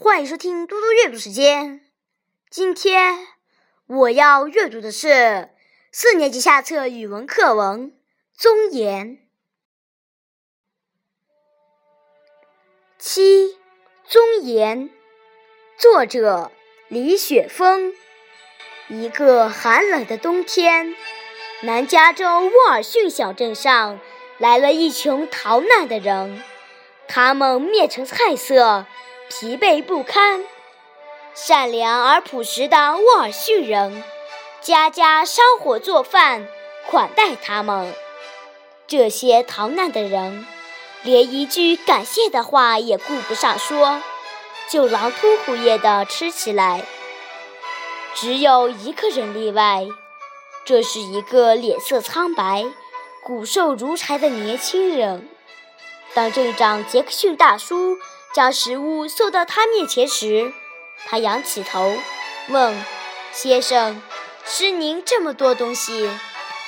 欢迎收听嘟嘟阅读时间。今天我要阅读的是四年级下册语文课文《尊严》。七，尊严。作者李雪峰。一个寒冷的冬天，南加州沃尔逊小镇上来了一群逃难的人，他们面呈菜色。疲惫不堪，善良而朴实的沃尔逊人，家家烧火做饭款待他们。这些逃难的人，连一句感谢的话也顾不上说，就狼吞虎咽地吃起来。只有一个人例外，这是一个脸色苍白、骨瘦如柴的年轻人。当镇长杰克逊大叔。将食物送到他面前时，他仰起头，问：“先生，吃您这么多东西，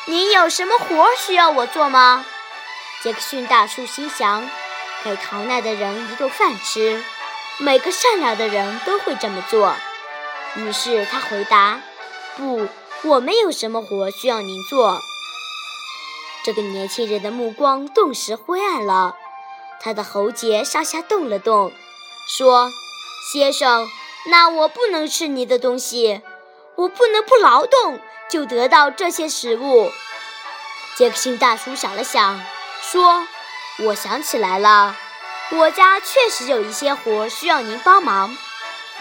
您有什么活需要我做吗？”杰克逊大叔心想：“给逃难的人一顿饭吃，每个善良的人都会这么做。”于是他回答：“不，我没有什么活需要您做。”这个年轻人的目光顿时灰暗了。他的喉结上下动了动，说：“先生，那我不能吃你的东西，我不能不劳动就得到这些食物。”杰克逊大叔想了想，说：“我想起来了，我家确实有一些活需要您帮忙。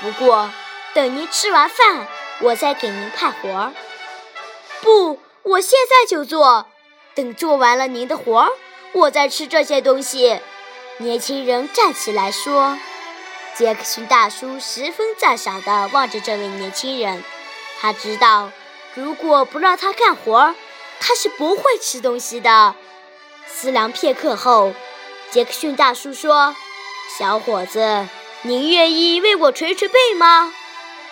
不过，等您吃完饭，我再给您派活儿。不，我现在就做。等做完了您的活儿，我再吃这些东西。”年轻人站起来说：“杰克逊大叔十分赞赏地望着这位年轻人。他知道，如果不让他干活，他是不会吃东西的。”思量片刻后，杰克逊大叔说：“小伙子，您愿意为我捶捶背吗？”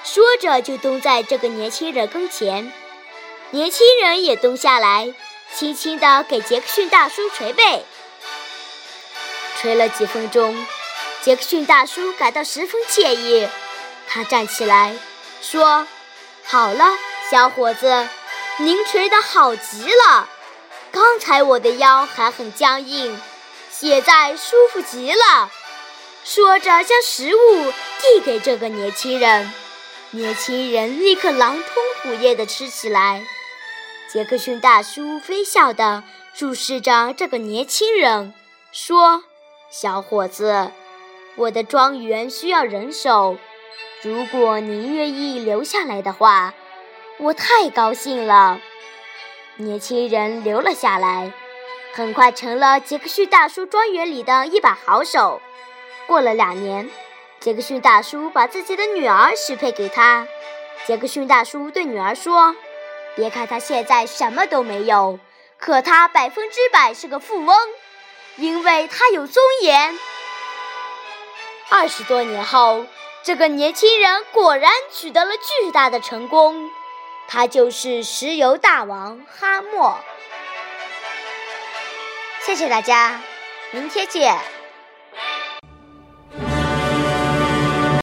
说着，就蹲在这个年轻人跟前。年轻人也蹲下来，轻轻地给杰克逊大叔捶背。吹了几分钟，杰克逊大叔感到十分惬意。他站起来说：“好了，小伙子，您吹得好极了。刚才我的腰还很僵硬，现在舒服极了。”说着，将食物递给这个年轻人。年轻人立刻狼吞虎咽地吃起来。杰克逊大叔微笑地注视着这个年轻人，说。小伙子，我的庄园需要人手，如果您愿意留下来的话，我太高兴了。年轻人留了下来，很快成了杰克逊大叔庄园里的一把好手。过了两年，杰克逊大叔把自己的女儿许配给他。杰克逊大叔对女儿说：“别看他现在什么都没有，可他百分之百是个富翁。”因为他有尊严。二十多年后，这个年轻人果然取得了巨大的成功，他就是石油大王哈默。谢谢大家，明天见。